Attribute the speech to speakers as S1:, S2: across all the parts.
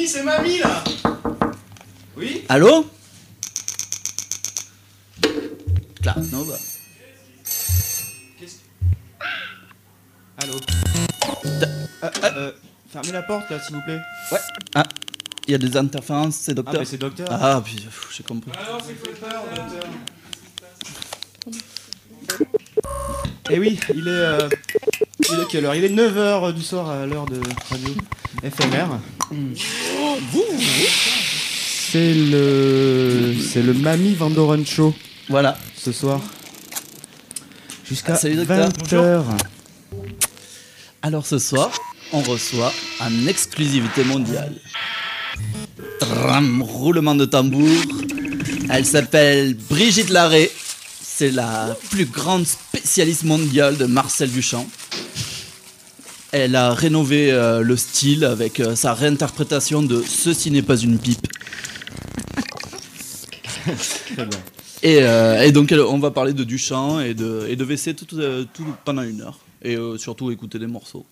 S1: Mamie, c'est mamie là Oui
S2: Allô Là, non, bah.
S1: Allô Euh, euh, Fermez la porte là, s'il vous plaît.
S2: Ouais. Ah, il y a des interférences, c'est
S1: Ah,
S2: docteur.
S1: mais c'est docteur.
S2: Ah, puis j'ai compris.
S1: Ah non, c'est docteur. Eh oui, il est. euh, il est quelle heure? Il est 9h du soir à l'heure de radio FMR. C'est le. C'est le Mamie Vandoren Show
S2: Voilà.
S1: ce soir. Jusqu'à
S2: Ah, salut, docteur.
S1: 20h.
S2: Alors ce soir, on reçoit en exclusivité mondiale. Tram, roulement de tambour. Elle s'appelle Brigitte Larrey. C'est la plus grande spécialiste mondiale de Marcel Duchamp. Elle a rénové euh, le style avec euh, sa réinterprétation de Ceci n'est pas une pipe. Et, euh, et donc elle- on va parler de Duchamp et de, et de WC tout, tout pendant une heure. Et surtout écouter des morceaux.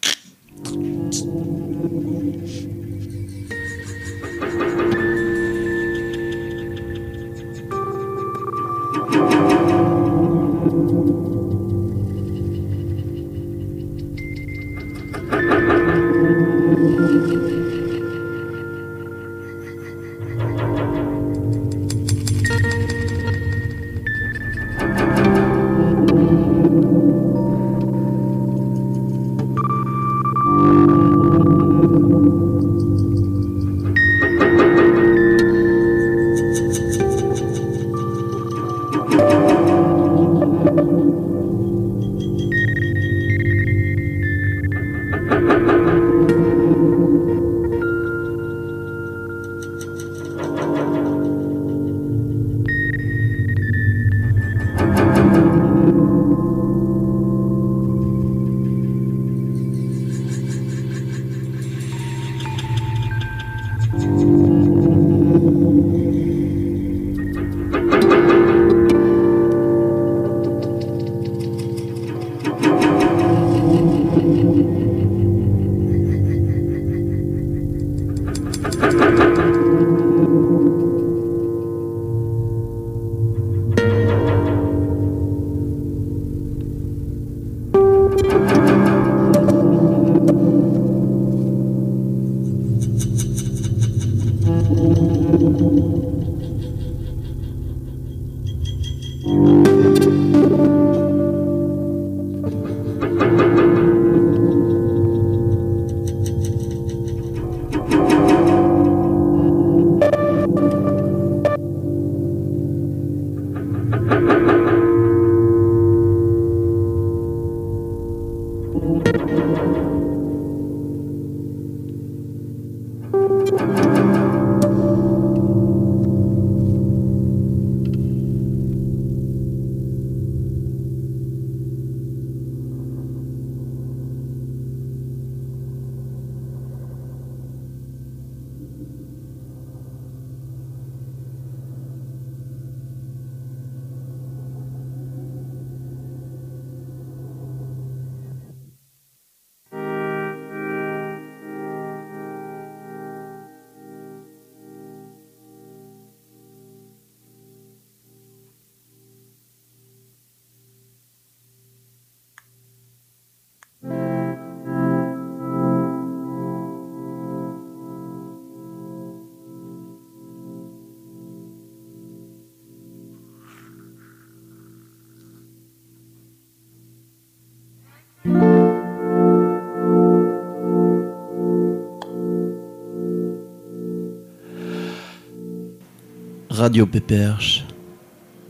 S2: Radio PPRH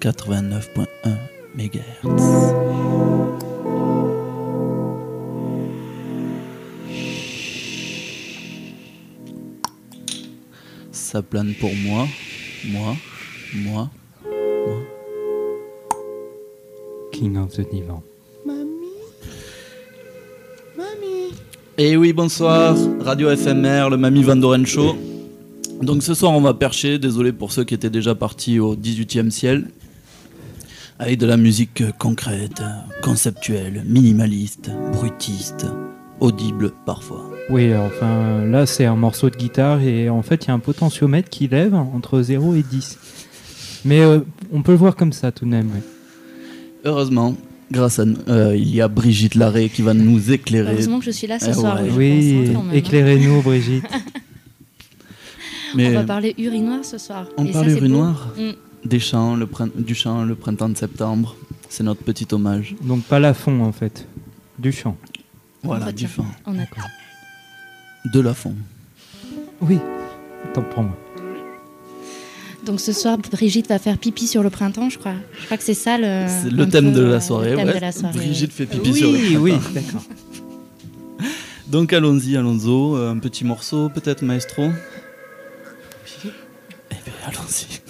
S2: 89.1 MHz. Ça plane pour moi, moi, moi.
S3: King of the Divan.
S2: Et oui, bonsoir, Radio FMR, le Mamie Van Doren Show. Donc ce soir, on va percher, désolé pour ceux qui étaient déjà partis au 18e ciel, avec de la musique concrète, conceptuelle, minimaliste, brutiste, audible parfois.
S3: Oui, enfin là c'est un morceau de guitare et en fait il y a un potentiomètre qui lève entre 0 et 10. Mais euh, on peut le voir comme ça tout de même. ouais.
S2: Heureusement, grâce à nous, euh, il y a Brigitte Larrey qui va nous éclairer.
S4: Heureusement que je suis là ce
S2: Eh
S4: soir.
S2: ouais.
S3: Oui,
S4: hein, même, hein.
S3: éclairez-nous Brigitte.
S2: Mais
S4: On va parler urinoir ce soir.
S2: on
S4: Et
S2: parle urinoir
S4: Mm.
S2: des chants, le du chant le printemps de septembre. C'est notre petit hommage.
S3: Donc pas la fond en fait, du chant.
S2: Voilà, du.
S4: En accord.
S2: De la fond.
S3: Oui, tant pour moi.
S4: Donc ce soir, Brigitte va faire pipi sur le printemps, je crois. Je crois que c'est ça le.
S2: C'est le thème
S4: peu,
S2: de la soirée.
S4: le thème
S2: ouais.
S4: de la soirée.
S2: Brigitte fait pipi
S3: oui,
S2: sur le printemps.
S3: oui, d'accord.
S2: Donc allons-y, allons-y. Euh, Un petit morceau, peut-être, maestro? Allons-y.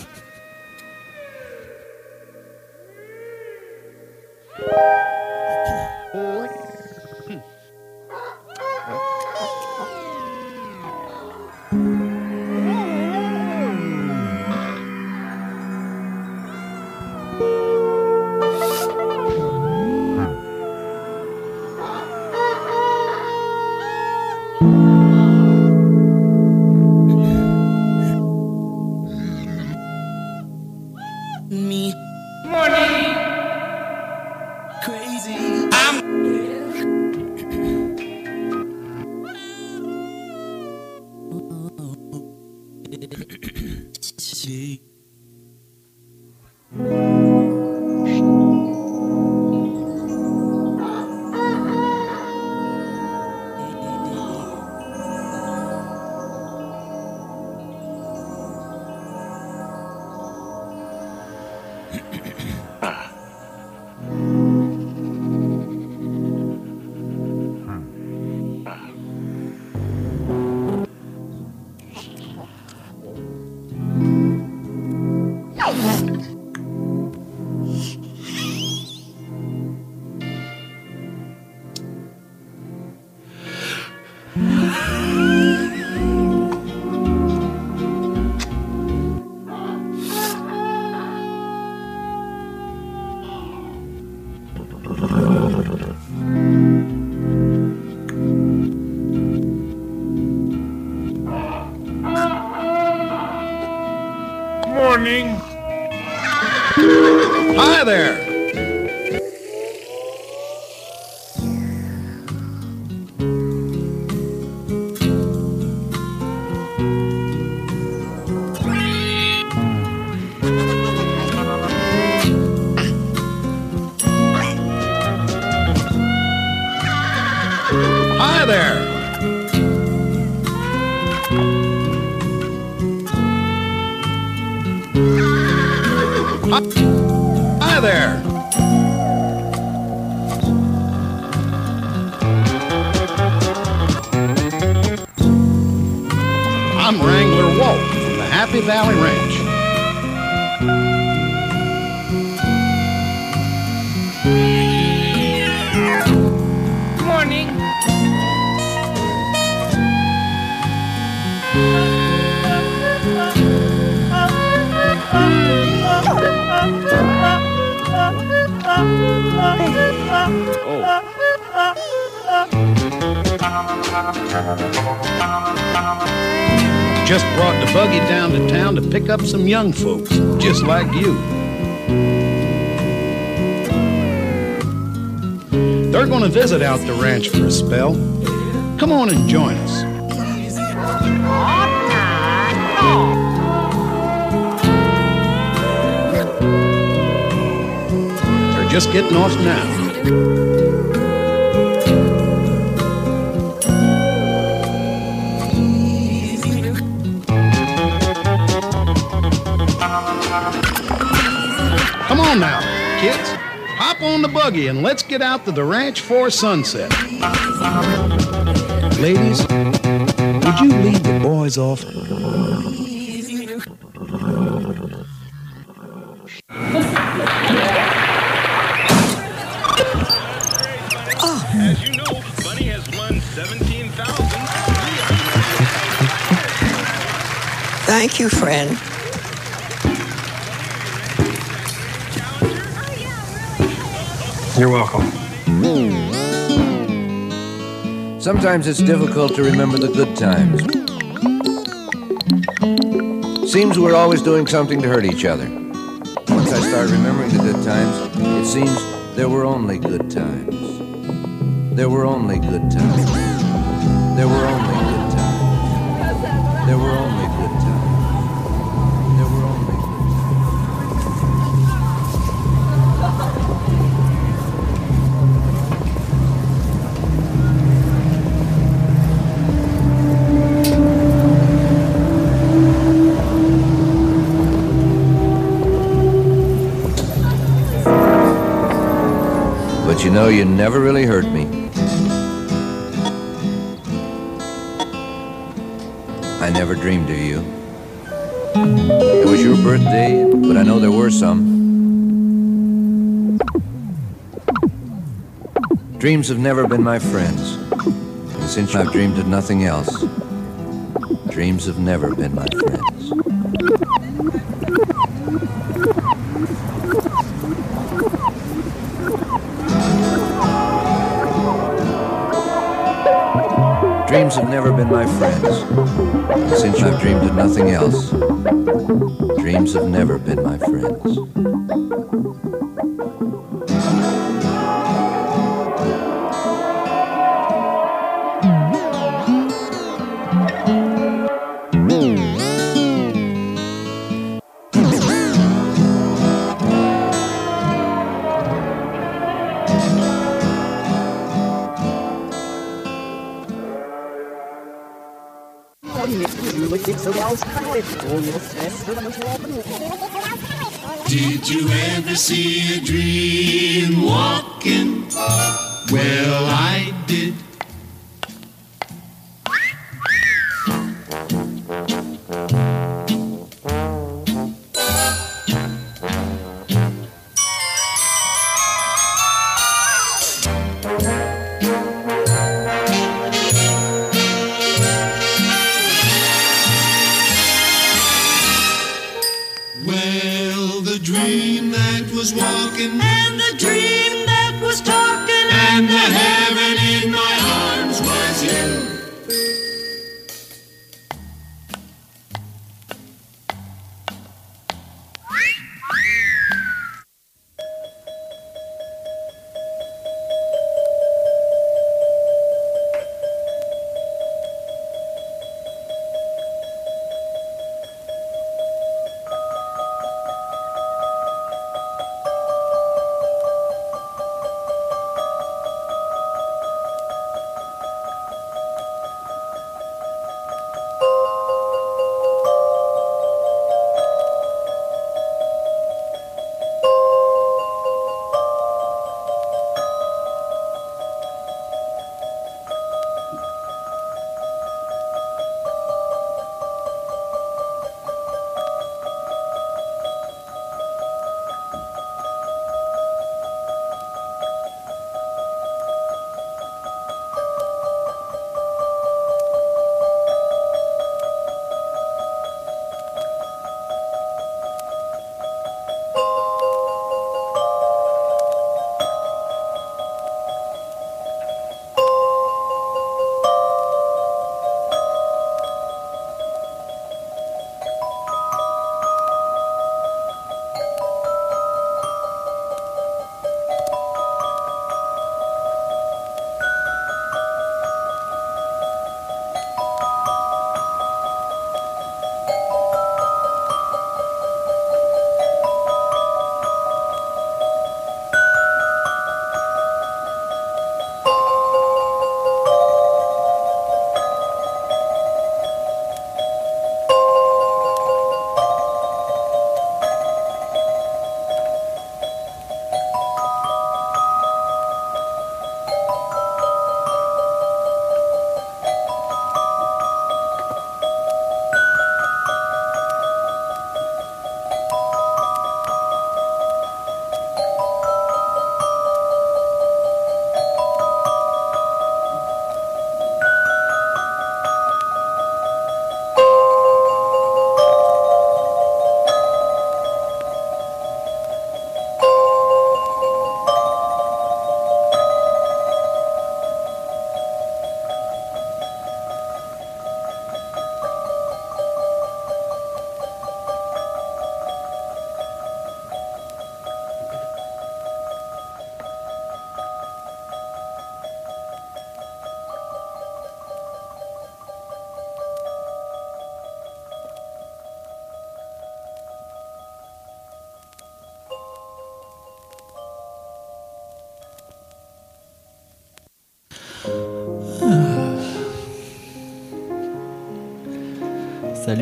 S5: Hi there. I'm Wrangler Walt from the Happy Valley Ranch.
S6: Oh.
S5: Just brought the buggy down to town to pick up some young folks, just like you. They're going to visit out the ranch for a spell. Come on and join us. Just getting off now. Come on now, kids. Hop on the buggy and let's get out to the ranch for sunset. Ladies, would you lead the boys off?
S7: You,
S8: friend.
S9: You're welcome.
S6: Sometimes it's difficult to remember the good times. Seems we're always doing something to hurt each other. Once I start remembering the good times, it seems there were only good times. There were only good times. There were only good times. There were only But you know, you never really hurt me. I never dreamed of you. It was your birthday, but I know there were some. Dreams have never been my friends. And since I've dreamed of nothing else, dreams have never been my friends. Nothing else, dreams have never been my friends.
S10: See a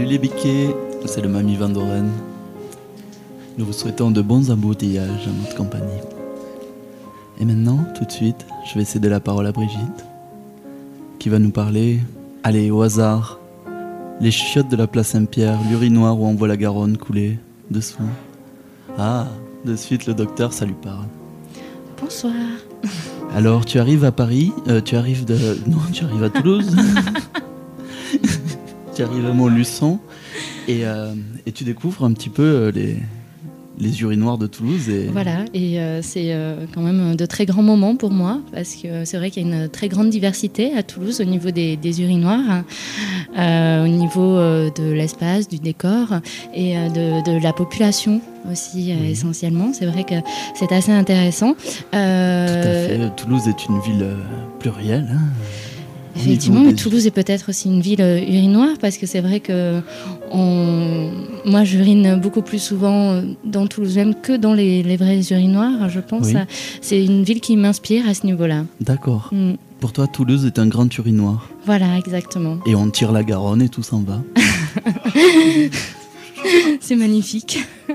S2: les biquets, c'est le Mamie Van Doren. Nous vous souhaitons de bons embouteillages en notre compagnie. Et maintenant, tout de suite, je vais céder la parole à Brigitte, qui va nous parler, allez, au hasard, les chiottes de la place Saint-Pierre, l'urinoir où on voit la Garonne couler dessous. Ah, de suite, le docteur, ça lui parle.
S4: Bonsoir.
S2: Alors, tu arrives à Paris, euh, tu arrives de... Non, tu arrives à Toulouse. tu arrives à Montluçon et, euh, et tu découvres un petit peu euh, les, les urinoirs de Toulouse. Et...
S4: Voilà, et euh, c'est euh, quand même de très grands moments pour moi, parce que c'est vrai qu'il y a une très grande diversité à Toulouse au niveau des, des urinoirs, euh, au niveau de l'espace, du décor et de, de la population aussi essentiellement. C'est vrai que c'est assez intéressant.
S2: Tout à fait. Toulouse est une ville plurielle. hein.
S4: Effectivement, mais Toulouse est peut-être aussi une ville euh, urinoire parce que c'est vrai que on... moi j'urine beaucoup plus souvent euh, dans Toulouse même que dans les, les vrais urinoirs, je pense.
S2: Oui.
S4: C'est une ville qui m'inspire à ce niveau-là.
S2: D'accord.
S4: Mm.
S2: Pour toi, Toulouse est un grand urinoir.
S4: Voilà, exactement.
S2: Et on tire la Garonne et tout s'en va.
S4: C'est magnifique.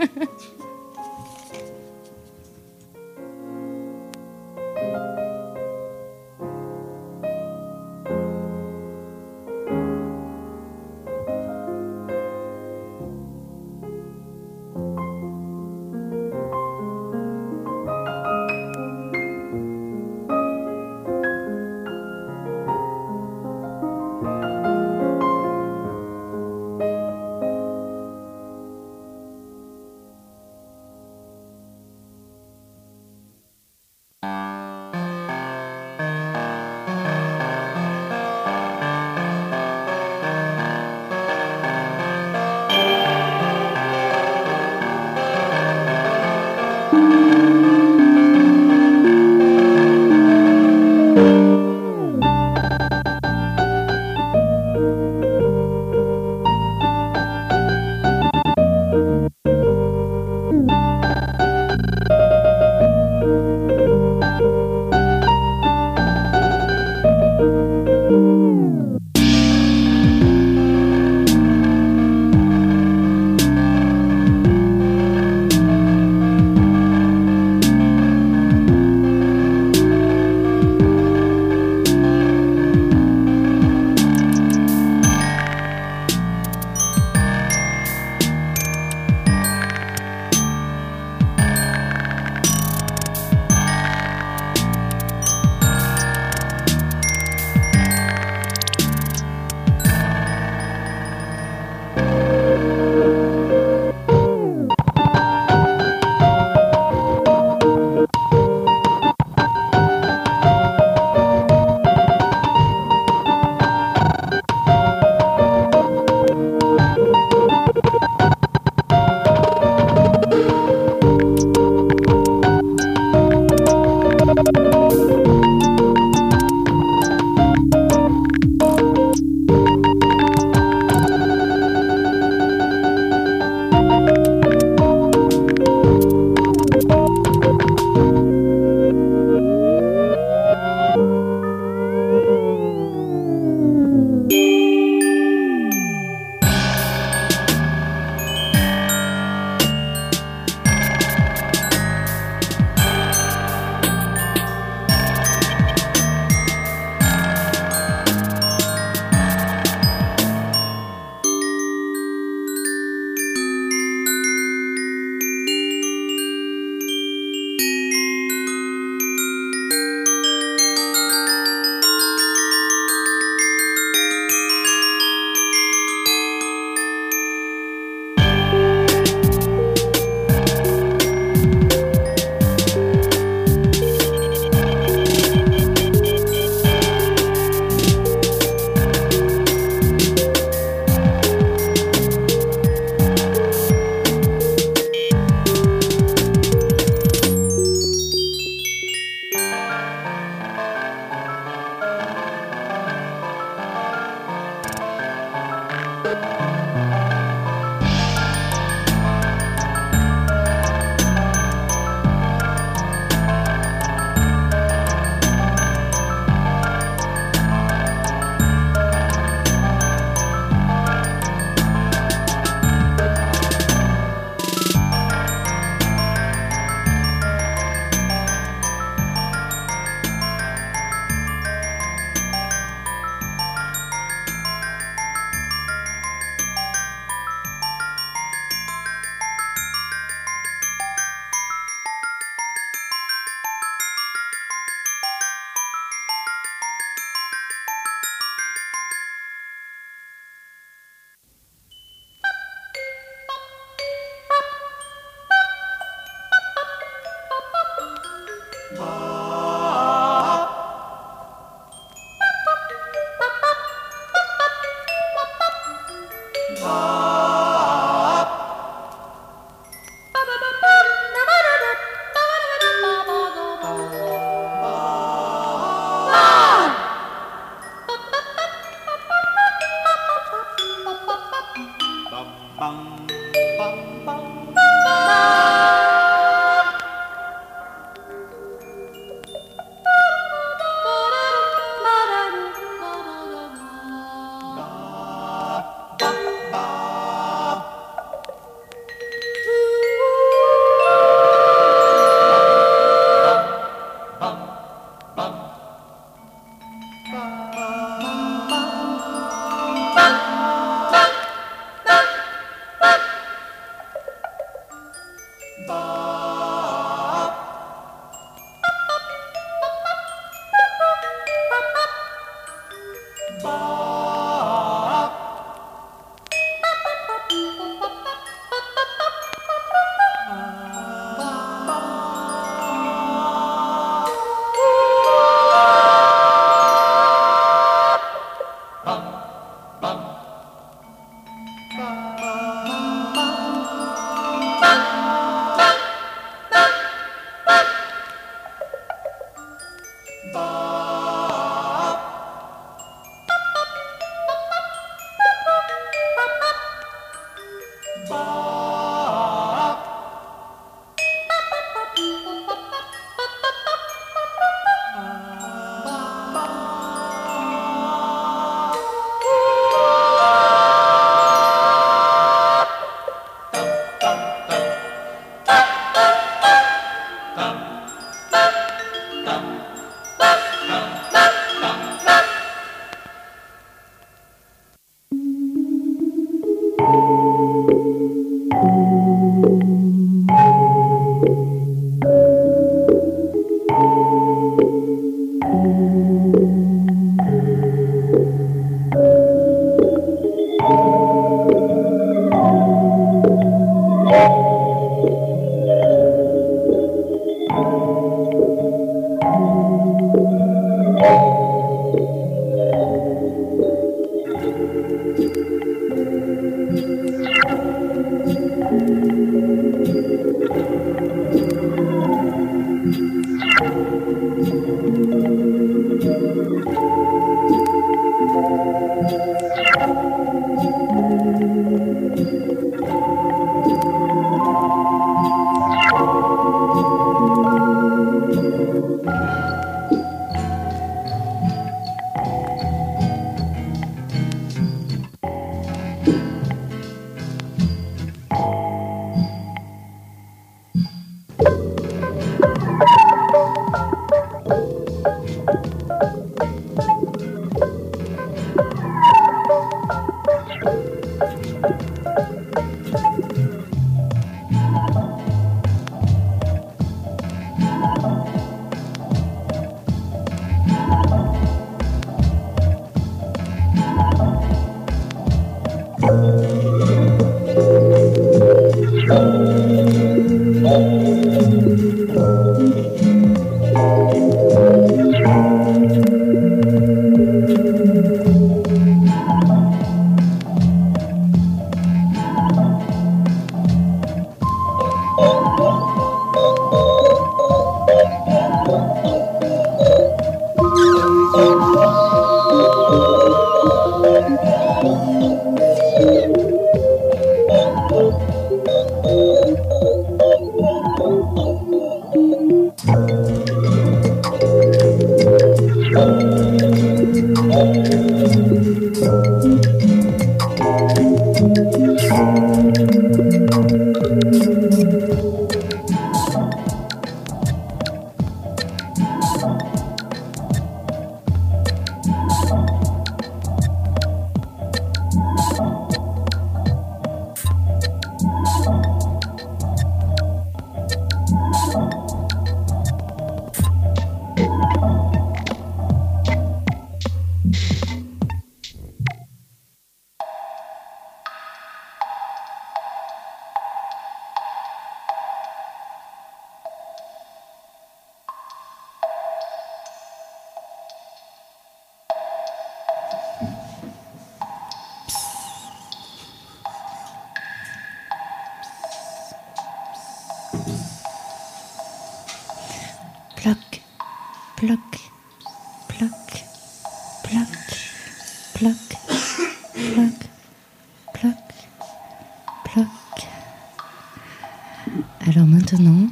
S4: Alors maintenant,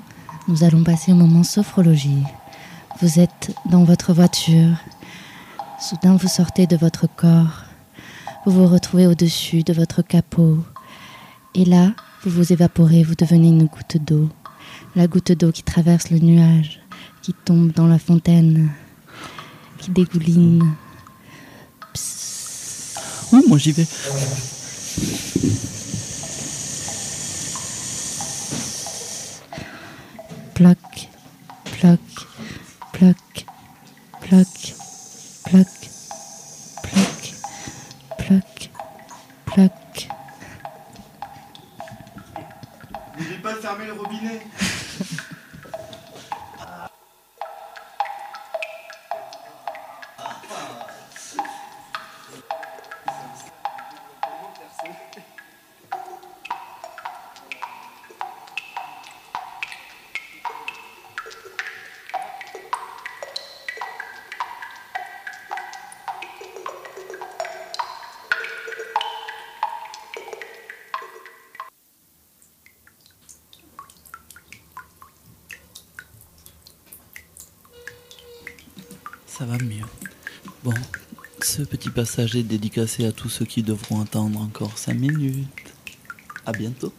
S4: nous allons passer au moment sophrologie. Vous êtes dans votre voiture. Soudain, vous sortez de votre corps. Vous vous retrouvez au-dessus de votre capot. Et là, vous vous évaporez, vous devenez une goutte d'eau. La goutte d'eau qui traverse le nuage, qui tombe dans la fontaine. qui dégouline.
S2: Ouh, moi j'y vais. Passage est dédicacé à tous ceux qui devront attendre encore 5 minutes. À bientôt.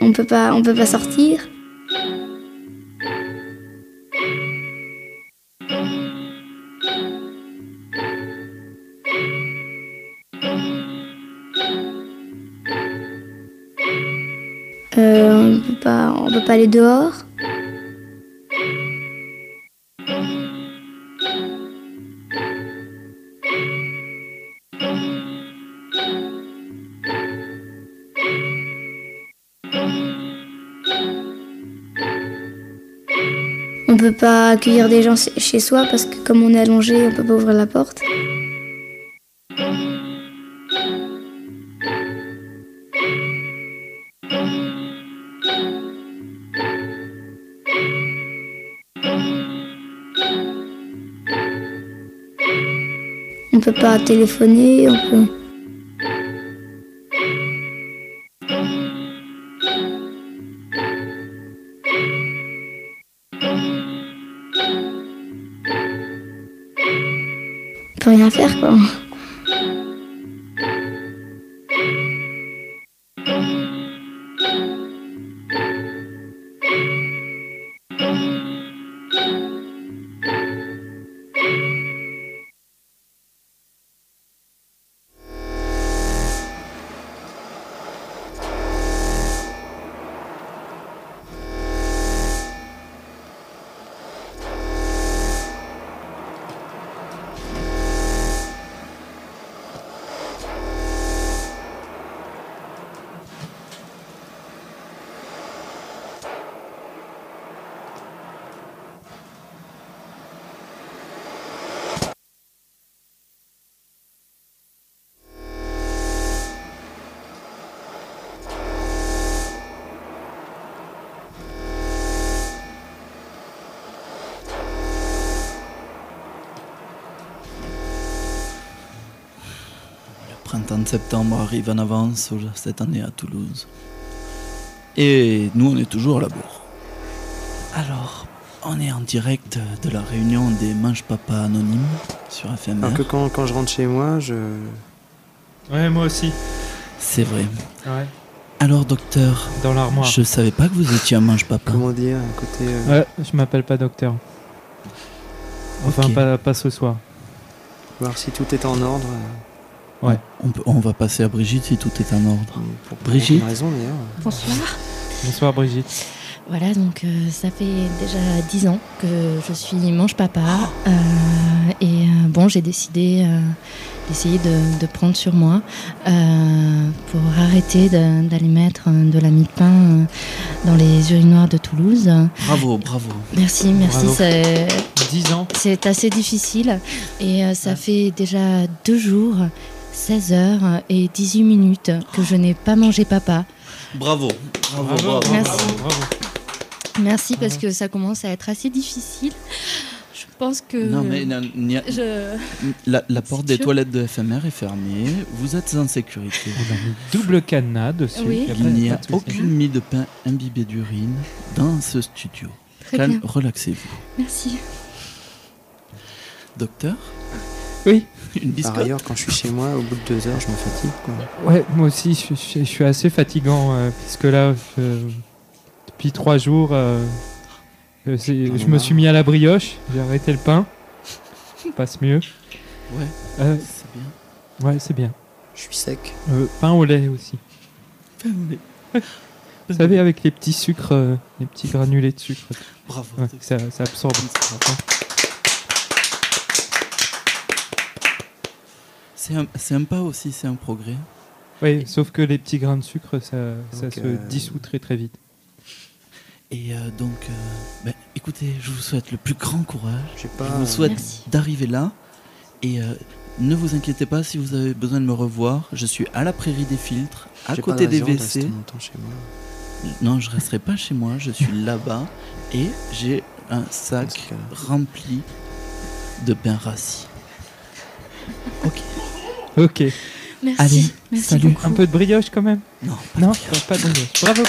S9: On peut pas, on peut pas sortir. Euh, on peut pas, on peut pas aller dehors. Pas accueillir des gens chez soi parce que comme on est allongé, on peut pas ouvrir la porte. On peut pas téléphoner, on peut. On peut rien
S2: printemps de septembre arrive en avance cette année à Toulouse. Et nous, on est toujours à la bourre. Alors, on est en direct de la réunion des Mange Papa Anonymes sur FMR.
S11: Alors que quand, quand je rentre chez moi, je.
S3: Ouais, moi aussi.
S2: C'est vrai.
S3: Ouais.
S2: Alors, docteur,
S3: Dans l'armoire.
S2: je savais pas que vous étiez un Mange Papa.
S11: Comment dire, côté. euh,
S3: Ouais, je m'appelle pas docteur. Enfin, pas, pas ce soir.
S11: Voir si tout est en ordre.
S3: Ouais.
S2: On, peut- on va passer à Brigitte si tout est en ordre.
S11: Pour,
S2: Brigitte
S11: raison d'ailleurs.
S4: Bonsoir.
S3: Bonsoir Brigitte.
S4: Voilà, donc euh, ça fait déjà dix ans que je suis mange papa. euh, et euh, bon, j'ai décidé euh, d'essayer de, de prendre sur moi euh, pour arrêter d'aller mettre de la mie de pain dans les urinoirs de Toulouse.
S2: Bravo, bravo.
S4: Merci, merci.
S3: Bravo. 10 ans.
S4: c'est assez difficile. Et euh, ça fait déjà deux jours, 16 heures et 18 minutes que je n'ai pas mangé papa.
S2: Bravo. Bravo, bravo.
S4: Merci.
S3: bravo.
S4: Merci parce que ça commence à être assez difficile. Je pense que.
S2: Non, mais non, n'y a-
S4: Je...
S2: la, la porte des toilettes de FMR est fermée. Vous êtes en sécurité.
S3: On a mis double cadenas dessus.
S4: Oui.
S2: Il n'y a aucune mie de pain imbibée d'urine dans ce studio.
S4: Très
S2: Calme,
S4: bien.
S2: relaxez-vous.
S4: Merci.
S2: Docteur
S3: Oui.
S2: Une
S11: Par ailleurs, quand je suis chez moi, au bout de deux heures, je me fatigue. Quoi.
S3: Ouais, moi aussi, je, je- je suis assez fatigant, euh, puisque là, je- depuis trois jours, euh, euh, je me suis mis à la brioche, j'ai arrêté le pain. Ça passe mieux.
S2: Ouais,
S3: Euh,
S2: c'est bien.
S3: ouais, c'est bien.
S11: Je suis sec.
S3: Euh, pain au lait aussi. Vous savez, avec les petits sucres, les petits granulés de sucre.
S2: Bravo.
S3: Ouais, ça, ça absorbe.
S2: C'est un, pas aussi, c'est un progrès.
S3: Oui, sauf que les petits grains de sucre, ça, ça se
S11: euh,
S3: dissout très très vite.
S2: Et euh, donc, euh, ben, écoutez, je vous souhaite le plus grand courage.
S11: Pas.
S2: Je vous souhaite
S4: Merci.
S2: d'arriver là. Et euh, ne vous inquiétez pas si vous avez besoin de me revoir. Je suis à la prairie des filtres, à côté
S11: de
S2: des WC.
S11: longtemps chez moi.
S2: Non, je resterai pas chez moi, je suis là-bas. Et j'ai un sac rempli de pain rassis. Ok.
S3: Ok.
S4: Merci.
S2: Allez,
S4: Merci
S2: salut.
S4: beaucoup.
S3: Un peu de brioche quand même
S2: Non, pas
S3: Non,
S2: de brioche.
S3: pas de brioche. Bravo.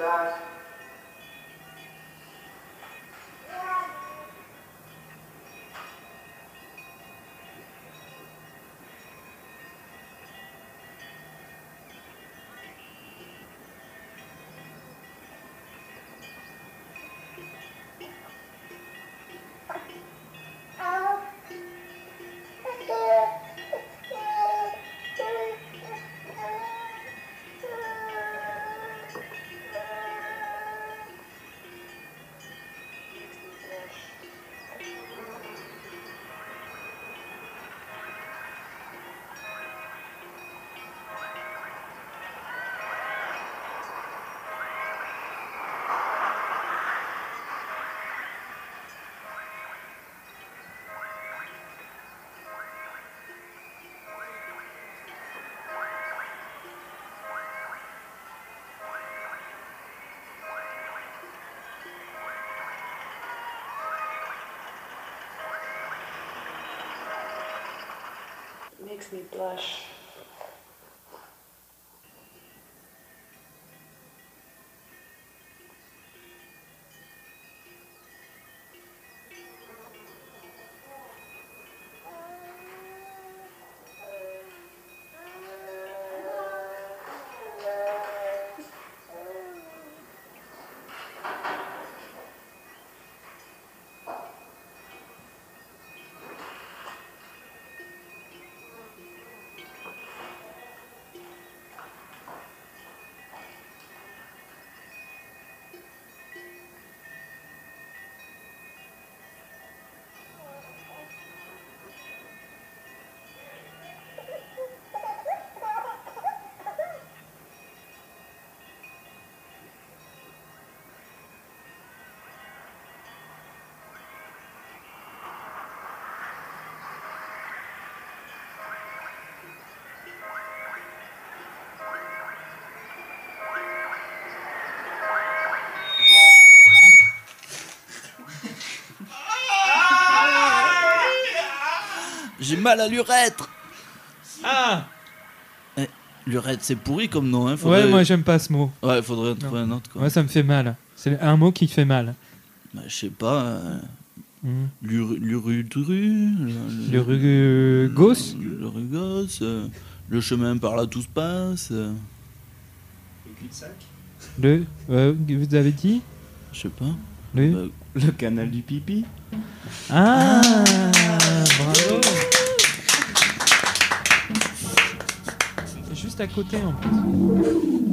S12: that Makes me blush.
S2: J'ai mal à l'urètre.
S3: Ah
S2: Eh, L'urètre, c'est pourri comme nom. Hein. faudrait-
S3: Ouais, moi j'aime pas ce mot.
S2: Ouais, faudrait en trouver un autre. Quoi.
S3: Ouais, ça me fait mal. C'est un mot qui fait mal.
S2: Bah, je sais pas. Euh, l'uru- L'urudru. le-
S3: Le rugos
S2: Le rugos. euh, le chemin par là, tout se passe. euh,
S1: Le cul-de-sac.
S3: Le. euh, vous avez dit
S2: je sais pas.
S3: Le.
S2: Bah,
S1: Le canal du pipi.
S3: Ah, Bravo à côté en plus.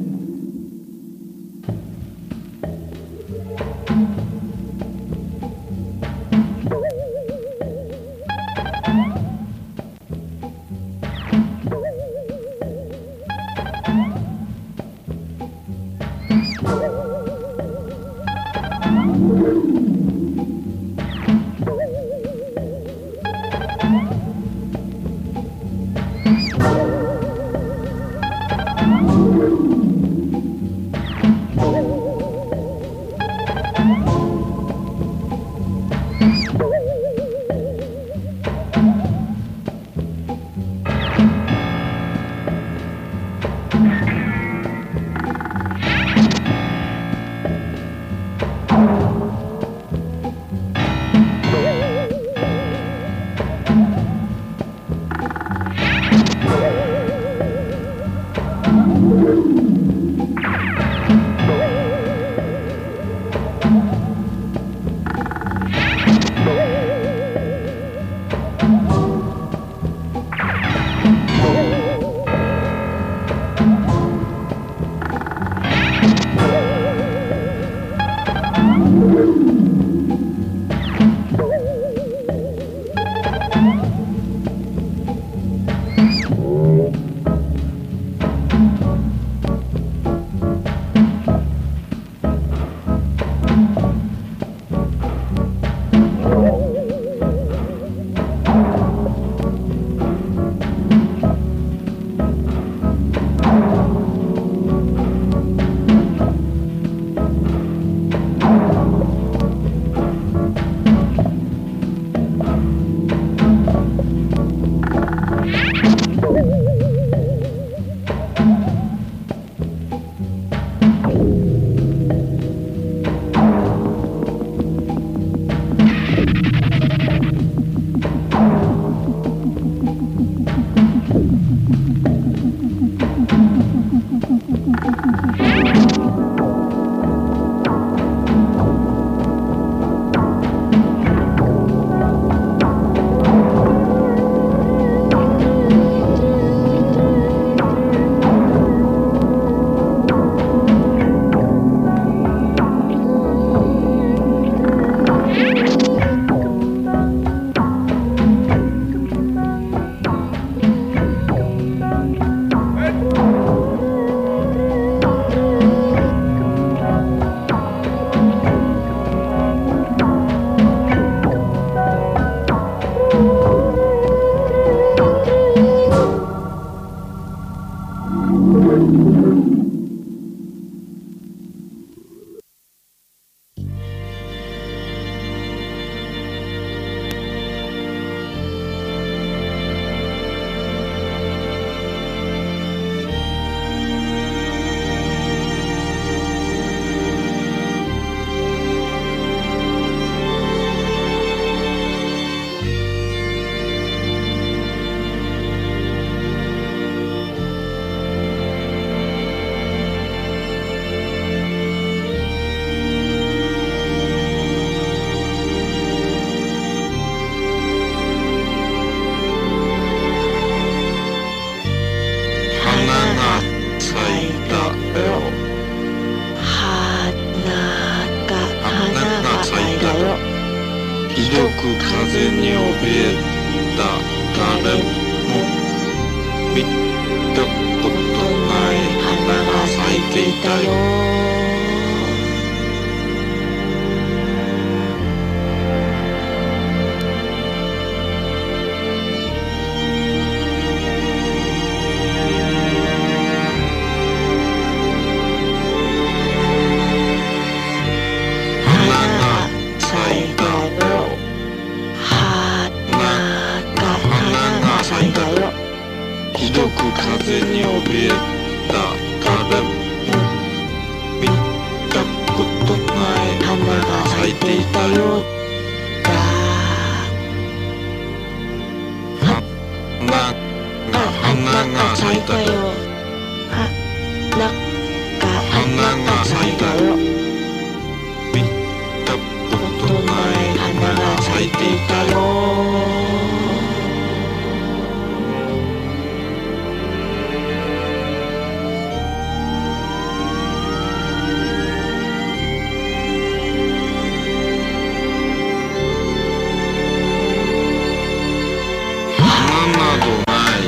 S12: などない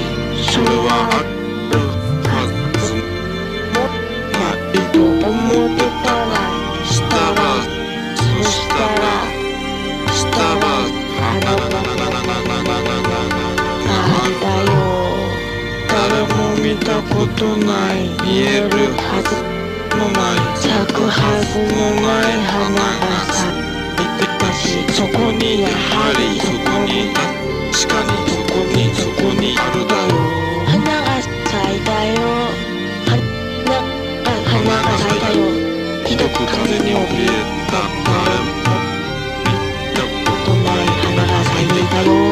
S12: それはあるはずないと思ってたらしたらそしたらしたらあななななななななななだよ誰も見たことない見えるはずもない咲くはずもない花が咲いてたしそこにやはりそこにあった確かにそこにそこにあるだよ花が咲いたよ。花花が咲いたよ。ひどく風に怯えた誰も。見たことない花が咲いていたよ。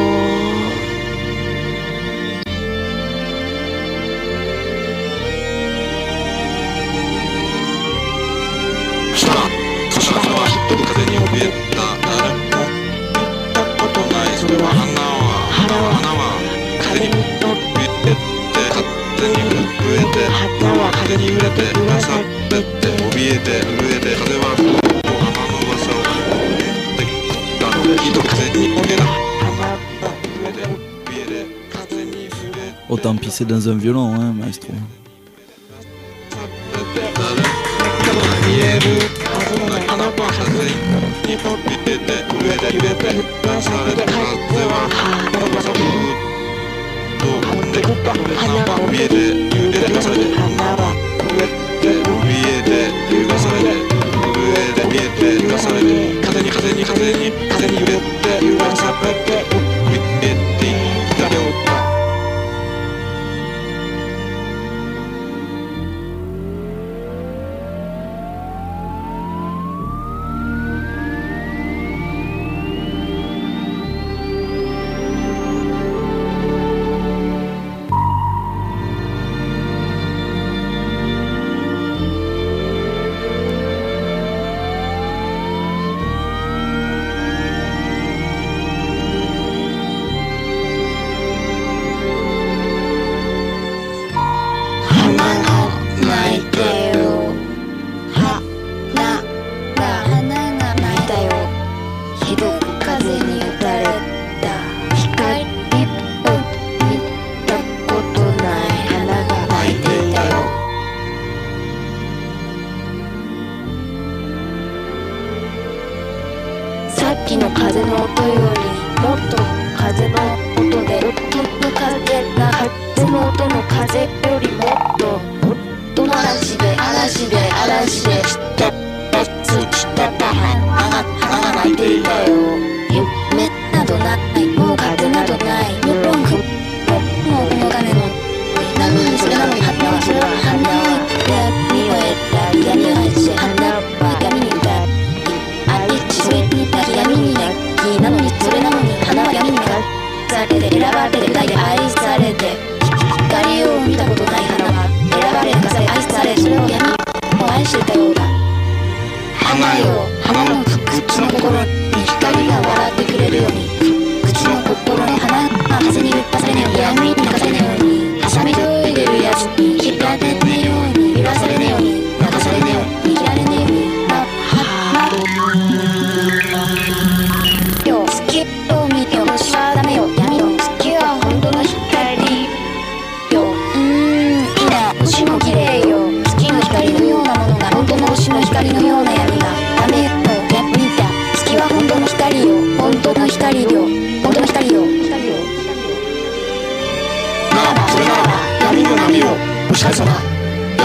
S12: Oh,
S13: Autant pisser dans un violon, hein, maestro.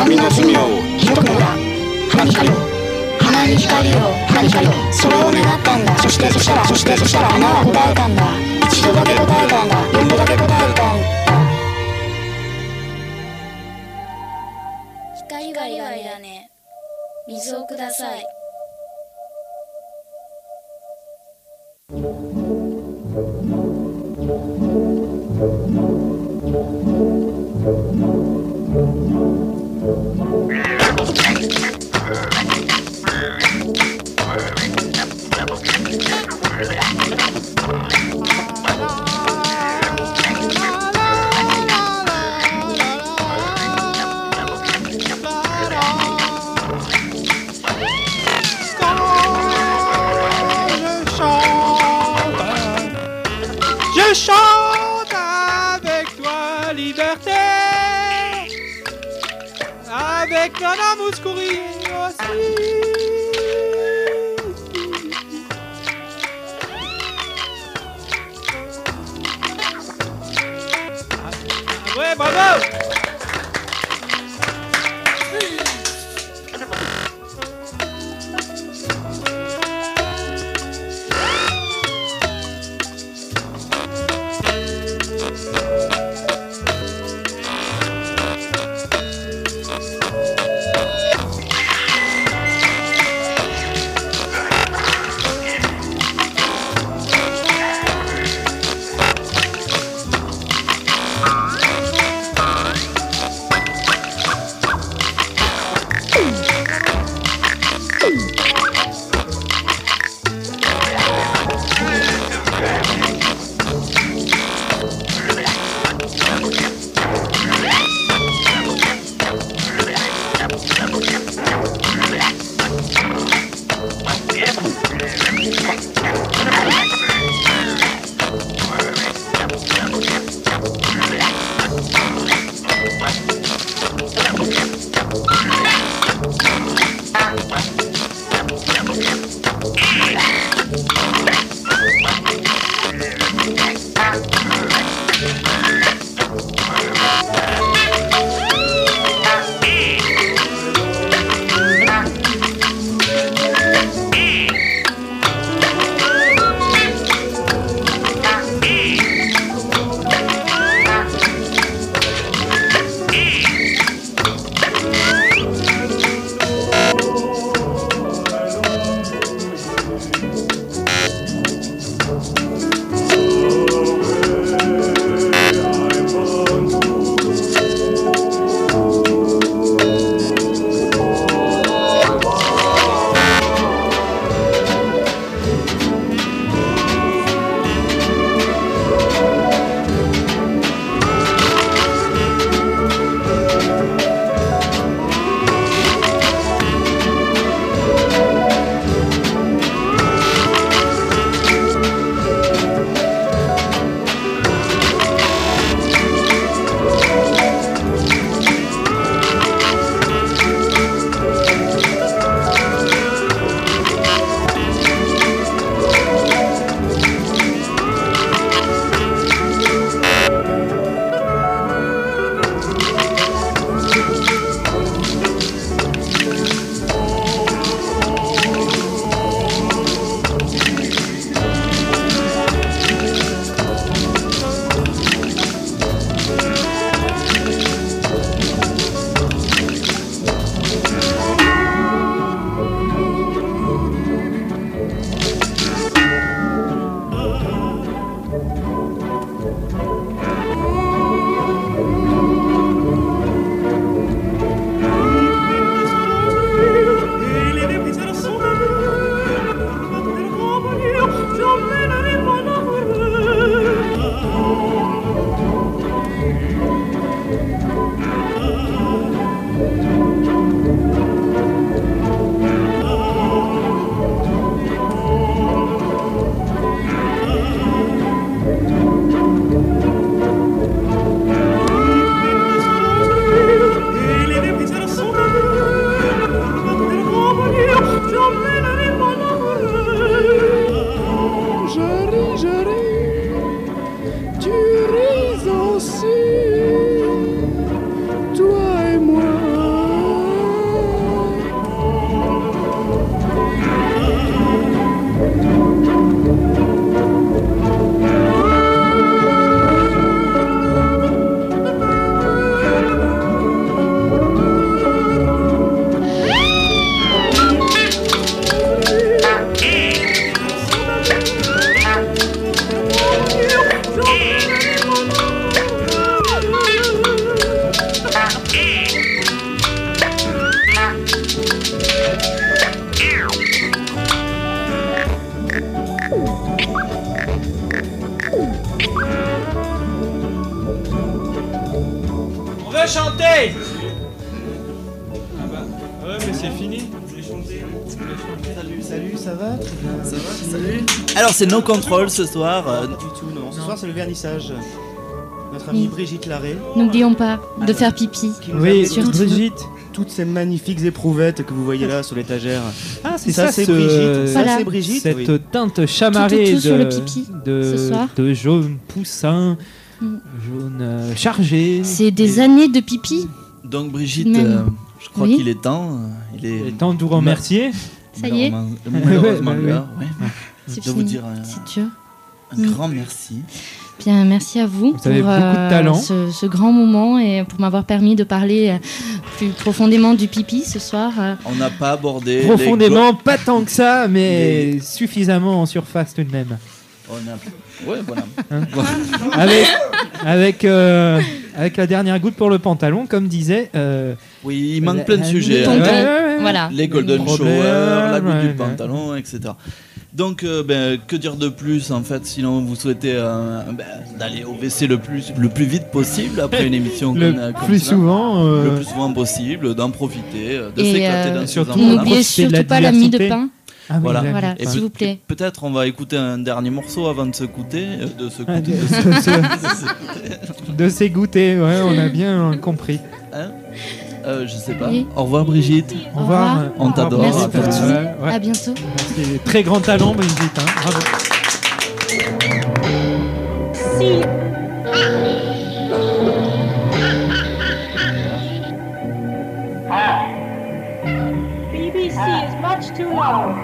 S12: 花に光を花に光を花に光
S13: をそれを願ったんだ。そしてそしたらそしてそしたら花は答えたんだ。一度だけ答えたんだ。四度だけ答えたんだ。光がいらね水をください
S3: Je Nana Mouskouri
S2: c'est No Control ce soir. euh,
S1: Pas du tout, non. Ce soir, c'est le vernissage. Notre amie
S4: Oui.
S1: Brigitte Larré.
S4: N'oublions pas de faire pipi.
S1: qui nous a
S3: Oui,
S4: surtout.
S3: Brigitte.
S1: Toutes ces magnifiques éprouvettes que vous voyez là sur l'étagère.
S3: Ah, c'est
S1: Ça,
S3: ça,
S1: c'est
S3: ce-
S1: Brigitte. Ça,
S4: Voilà.
S1: c'est Brigitte.
S3: Cette
S1: oui.
S3: teinte chamarrée
S4: Tout, tout, tout
S3: de,
S4: sur le pipi,
S3: de,
S4: ce soir.
S3: de jaune poussin,
S4: Mm.
S3: jaune euh, chargé.
S4: C'est des années de pipi.
S2: Donc Brigitte,
S4: Même.
S2: euh, je crois
S4: Oui.
S2: qu'il est temps. euh, Il est
S3: Il est temps de vous remercier.
S4: Ça y est.
S2: malheureusement- Malheureusement,
S3: Ouais, ouais.
S4: C'est
S2: de vous
S4: fini.
S2: dire euh,
S4: dur.
S2: un
S4: Mm.
S2: grand merci.
S4: Bien, merci à vous,
S3: Vous
S4: pour
S3: talent.
S4: Ce, ce grand moment et pour m'avoir permis de parler euh, plus profondément du pipi ce soir. euh.
S2: On n'a pas abordé les
S3: Profondément, pas tant que ça, mais suffisamment en surface tout de même.
S2: On a... Ouais, voilà.
S3: Hein avec avec, euh, avec la dernière goutte pour le pantalon, comme disait. euh,
S2: Oui, il manque
S3: la-
S2: plein de sujets. Hein.
S3: Ouais, ouais, ouais.
S4: Voilà.
S2: Les golden shower, la goutte
S3: ouais,
S2: du
S3: ouais.
S2: pantalon, etc. Donc, euh, ben, que dire de plus en fait Sinon, vous souhaitez euh, ben, d'aller au WC le plus, le plus vite possible après une émission
S3: Le
S2: comme, euh, comme
S3: plus souvent. euh,
S2: Le plus souvent possible, d'en profiter, de s'éclater
S4: euh,
S2: dans
S3: surtout.
S4: N'oubliez surtout pas la mie de pain.
S3: ah oui,
S2: Voilà.
S4: s'il
S2: peut-
S4: vous plaît.
S2: Peut-être on va écouter un dernier morceau avant de se goûter, de se goûter,
S3: de,
S2: de
S3: s'égoutter, ouais, on a bien compris.
S2: Hein Euh, je sais pas.
S4: Oui.
S2: Au revoir Brigitte.
S3: Au revoir.
S2: On t'adore.
S4: Merci pour
S3: Euh,
S4: tout.
S3: ouais, ouais.
S4: À bientôt.
S3: Merci. Très grand talent, Brigitte. hein, Bravo.
S14: BBC is much too loud.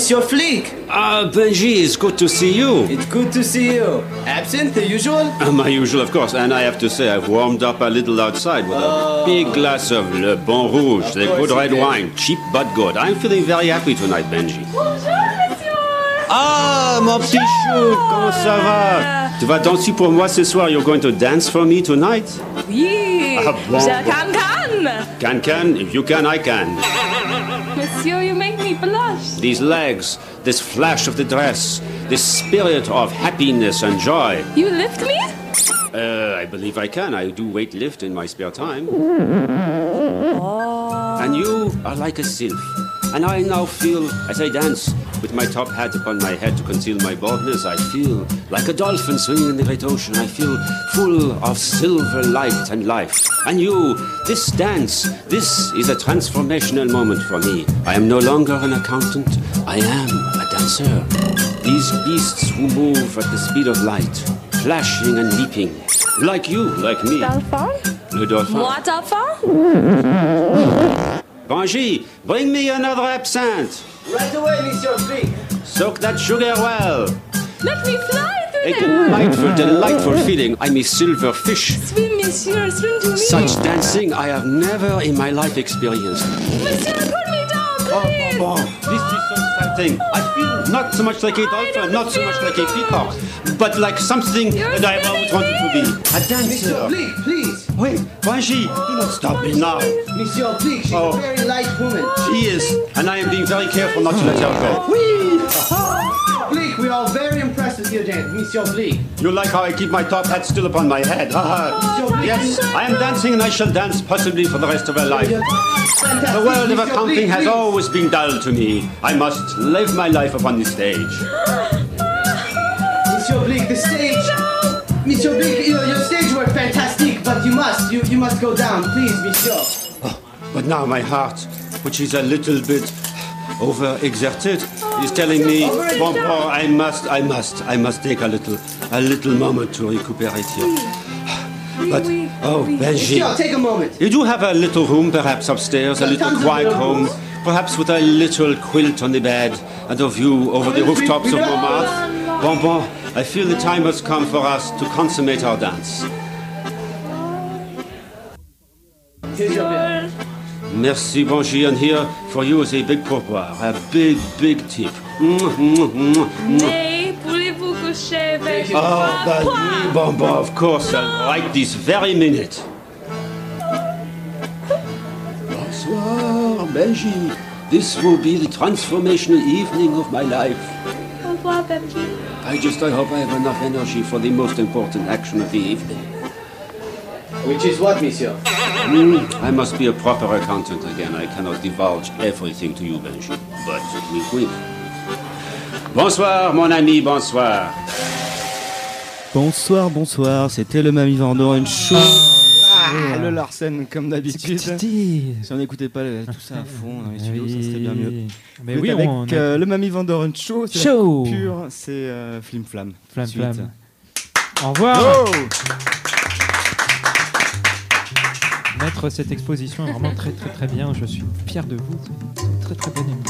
S15: Monsieur Flick.
S16: Ah, Benji, it's good to see you.
S15: It's good to see you. Absent the usual?
S16: Uh, my usual, of course, and I have to say I've warmed up a little outside with a big glass of Le Bon Rouge, the good red
S15: did.
S16: wine, cheap but good. I'm feeling very happy tonight, Benji. Bonjour, monsieur. Ah, mon petit chou, comment ça va? Tu vas danser pour moi ce soir? You're going to dance for me tonight?
S17: Oui,
S16: Ah bon?
S17: je can can.
S16: Can can? If you can, I can. These legs, this flash of the dress, this spirit of happiness and joy.
S17: You lift me?
S16: Uh, I believe I can. I do weight lift in my spare time.
S17: Oh.
S16: And you are like a sylph, And I now feel, as I dance, with my top hat upon my head to conceal my baldness, I feel like a dolphin swimming in the great ocean. I feel full of silver light and life. And you, this dance, this is a transformational moment for me. I am no longer an accountant, I am a dancer. These beasts who move at the speed of light, flashing and leaping, like you, like me. Le dauphin.
S17: Moi, dauphin?
S16: Banji, bring me another absinthe.
S15: Right away, Monsieur Flick.
S16: Soak that sugar well.
S17: Let me fly
S16: A
S17: through them.
S16: delightful, delightful feeling. I'm a silver fish.
S17: Swim, monsieur, swim to me.
S16: Such dancing I have never in my life experienced.
S17: Monsieur, put me down, please.
S16: Oh, this is so exciting. I feel not so much like a dolphin, not so much like a peacock, but like something that I've always wanted to be. A dancer.
S15: Monsieur Flick, please.
S16: Wait, Banji, do not stop me now.
S15: Monsieur Flick, she's
S16: Oh.
S15: a very light woman.
S16: She is, and I am being very careful not to let her go.
S15: Flick, we are very impressed with your dance, Monsieur Flick.
S16: You like how I keep my top hat still upon my head? Oh, haha. yes, I am dancing and I shall dance possibly for the rest of my life. The world of accounting has always been dull to me. I must live my life upon the stage.
S15: Monsieur Flick, the stage. Monsieur Flick, you know, your stage work fantastic, but you must, you, you must go down, please, Monsieur.
S16: Oh, but now my heart, which is a little bit overexerted, is telling me, bon, bon, I must, I must, I must take a little, a little moment to recuperate here. But, oh, Benji.
S15: Monsieur, take a moment.
S16: You do have a little room, perhaps upstairs, a little quiet
S15: room.
S16: perhaps with a little quilt on the bed and a view over the rooftops of Montmartre. Bon, bon, I feel the time has come for us to consummate our dance.
S15: Here's.
S16: Merci, Bonji, and here for you is a big pourboire, a big, big tip.
S17: Mais voulez-vous coucher avec
S16: Oh,
S17: moi?
S16: but oui, bon, bon, of course, I'll right this very minute. Bonsoir, Benji. This will be the transformational evening of my life.
S17: Au revoir, Benji.
S16: I just I hope I have enough energy for the most important action of the evening.
S15: Which is what, Monsieur?
S16: Hmm, I must be a proper accountant again. I cannot divulge everything to you, Benji. But wink, wink. Bonsoir, mon ami, bonsoir.
S1: Bonsoir, bonsoir, c'était le Mamie Vandoren Show. Ah, le Larsen, comme d'habitude. Si on n'écoutait pas le- tout ça à fond dans les studios, ça serait bien mieux.
S3: Mais
S1: Vous
S3: oui,
S1: avec
S3: on a-
S1: euh, le Mamie Vandoren Show. c'est. Pure, c'est euh, Flim Flam.
S3: Flam. Flam. Au revoir.
S1: Oh
S3: Mettre cette exposition est vraiment très très très bien. Je suis fier de vous. Très très bonne émission.